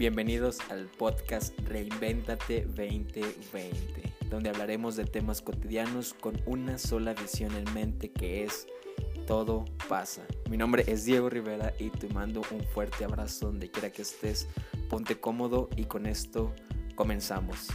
Bienvenidos al podcast Reinvéntate 2020, donde hablaremos de temas cotidianos con una sola visión en mente que es todo pasa. Mi nombre es Diego Rivera y te mando un fuerte abrazo donde quiera que estés. Ponte cómodo y con esto comenzamos.